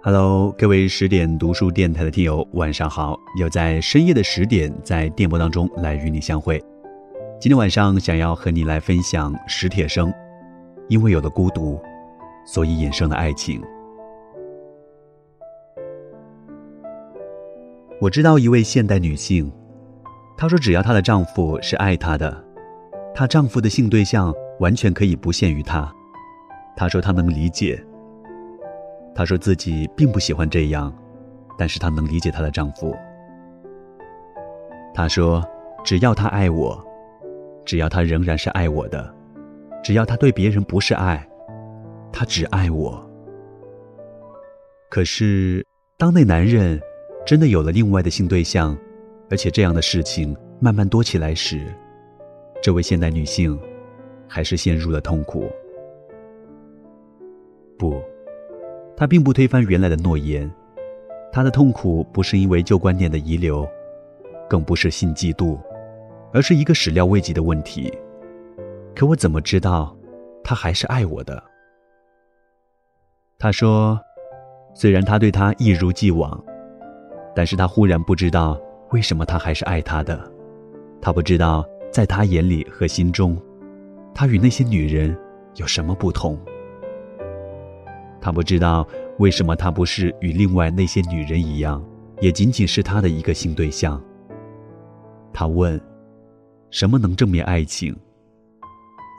Hello，各位十点读书电台的听友，晚上好！又在深夜的十点，在电波当中来与你相会。今天晚上想要和你来分享史铁生，因为有了孤独，所以衍生了爱情。我知道一位现代女性，她说只要她的丈夫是爱她的，她丈夫的性对象完全可以不限于她。她说她能理解。她说自己并不喜欢这样，但是她能理解她的丈夫。她说只要他爱我，只要他仍然是爱我的，只要他对别人不是爱，他只爱我。可是当那男人真的有了另外的性对象，而且这样的事情慢慢多起来时，这位现代女性还是陷入了痛苦。不。他并不推翻原来的诺言，他的痛苦不是因为旧观念的遗留，更不是性嫉妒，而是一个始料未及的问题。可我怎么知道，他还是爱我的？他说，虽然他对他一如既往，但是他忽然不知道为什么他还是爱他的。他不知道在他眼里和心中，他与那些女人有什么不同。他不知道为什么他不是与另外那些女人一样，也仅仅是他的一个性对象。他问：“什么能证明爱情？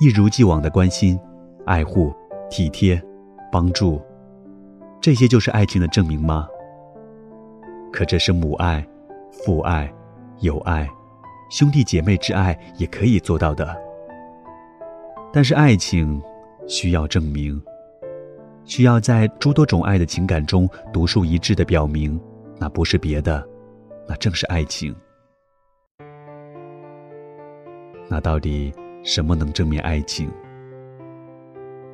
一如既往的关心、爱护、体贴、帮助，这些就是爱情的证明吗？可这是母爱、父爱、友爱、兄弟姐妹之爱也可以做到的。但是爱情需要证明。”需要在诸多种爱的情感中独树一帜的表明，那不是别的，那正是爱情。那到底什么能证明爱情？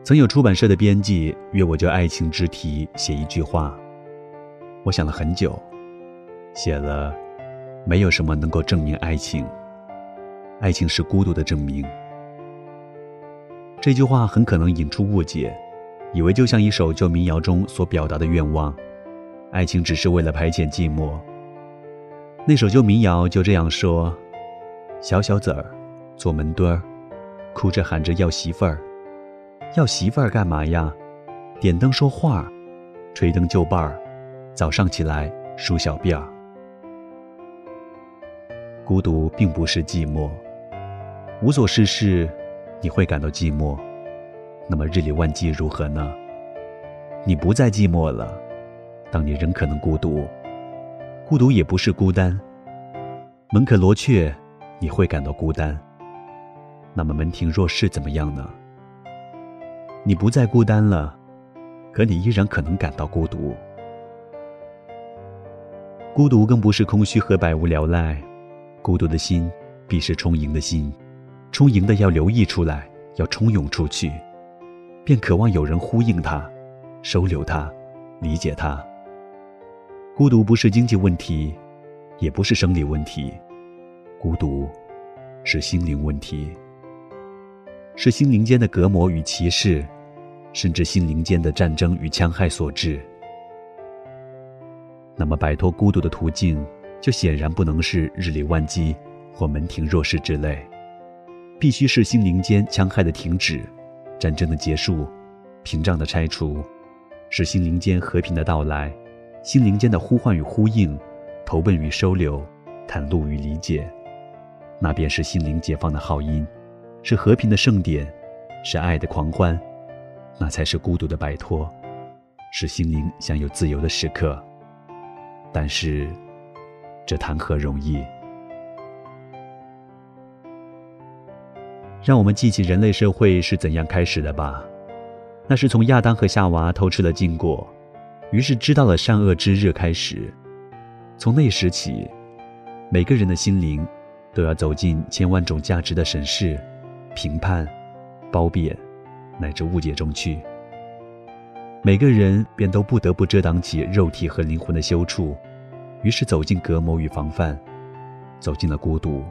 曾有出版社的编辑约我就爱情之题写一句话，我想了很久，写了，没有什么能够证明爱情，爱情是孤独的证明。这句话很可能引出误解。以为就像一首旧民谣中所表达的愿望，爱情只是为了排遣寂寞。那首旧民谣就这样说：小小子儿，坐门墩儿，哭着喊着要媳妇儿，要媳妇儿干嘛呀？点灯说话，吹灯就伴儿，早上起来梳小辫儿。孤独并不是寂寞，无所事事，你会感到寂寞。那么日理万机如何呢？你不再寂寞了，当你仍可能孤独，孤独也不是孤单。门可罗雀，你会感到孤单。那么门庭若市怎么样呢？你不再孤单了，可你依然可能感到孤独。孤独更不是空虚和百无聊赖，孤独的心必是充盈的心，充盈的要流溢出来，要冲涌出去。便渴望有人呼应他，收留他，理解他。孤独不是经济问题，也不是生理问题，孤独是心灵问题，是心灵间的隔膜与歧视，甚至心灵间的战争与戕害所致。那么，摆脱孤独的途径，就显然不能是日理万机或门庭若市之类，必须是心灵间戕害的停止。战争的结束，屏障的拆除，是心灵间和平的到来，心灵间的呼唤与呼应，投奔与收留，袒露与理解，那便是心灵解放的号音，是和平的盛典，是爱的狂欢，那才是孤独的摆脱，是心灵享有自由的时刻。但是，这谈何容易？让我们记起人类社会是怎样开始的吧。那是从亚当和夏娃偷吃了禁果，于是知道了善恶之日开始。从那时起，每个人的心灵都要走进千万种价值的审视、评判、褒贬，乃至误解中去。每个人便都不得不遮挡起肉体和灵魂的羞处，于是走进隔膜与防范，走进了孤独。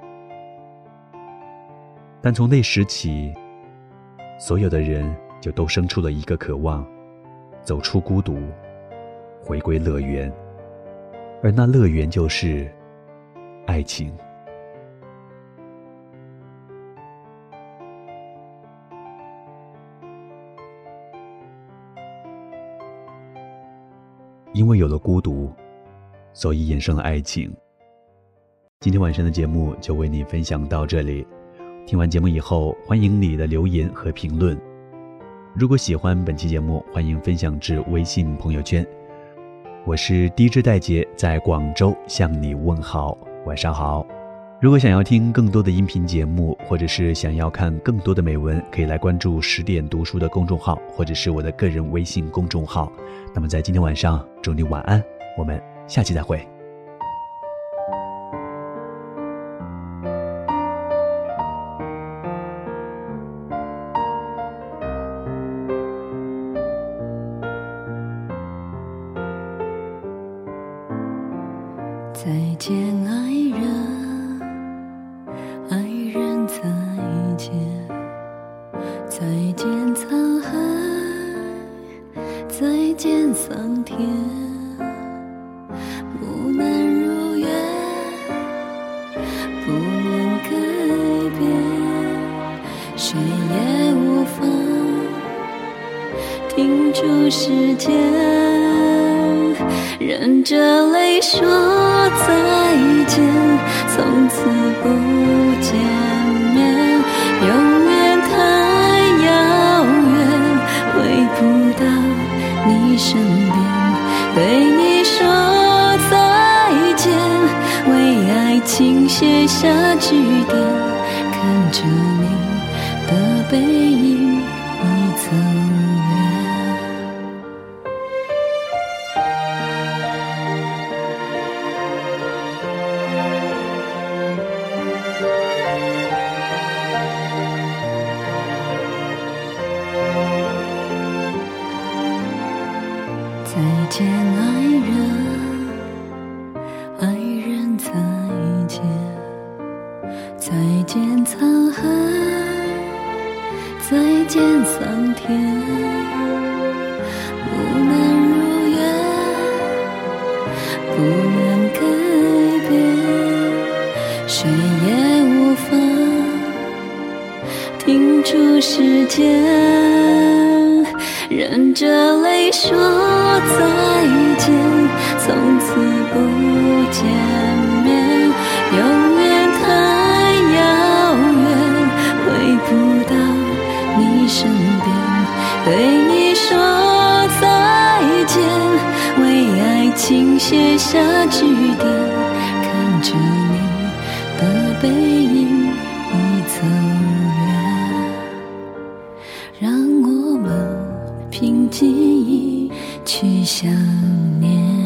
但从那时起，所有的人就都生出了一个渴望：走出孤独，回归乐园，而那乐园就是爱情。因为有了孤独，所以衍生了爱情。今天晚上的节目就为你分享到这里。听完节目以后，欢迎你的留言和评论。如果喜欢本期节目，欢迎分享至微信朋友圈。我是 DJ 戴杰，在广州向你问好，晚上好。如果想要听更多的音频节目，或者是想要看更多的美文，可以来关注十点读书的公众号，或者是我的个人微信公众号。那么在今天晚上，祝你晚安，我们下期再会。再见，爱人，爱人，再见，再见沧海，再见桑田，不能如愿，不能改变，谁也无法停住时间。忍着泪说再见，从此不见面，永远太遥远，回不到你身边，对你说再见，为爱情写下句点，看着你的背影已走。再见，爱人，爱人，再见，再见沧海，再见桑田，不能如愿，不能改变，谁也无法停住时间，忍着泪说。再见，从此不见面，永远太遥远，回不到你身边，对你说再见，为爱情写下句点，看着你的背影愿意去想念。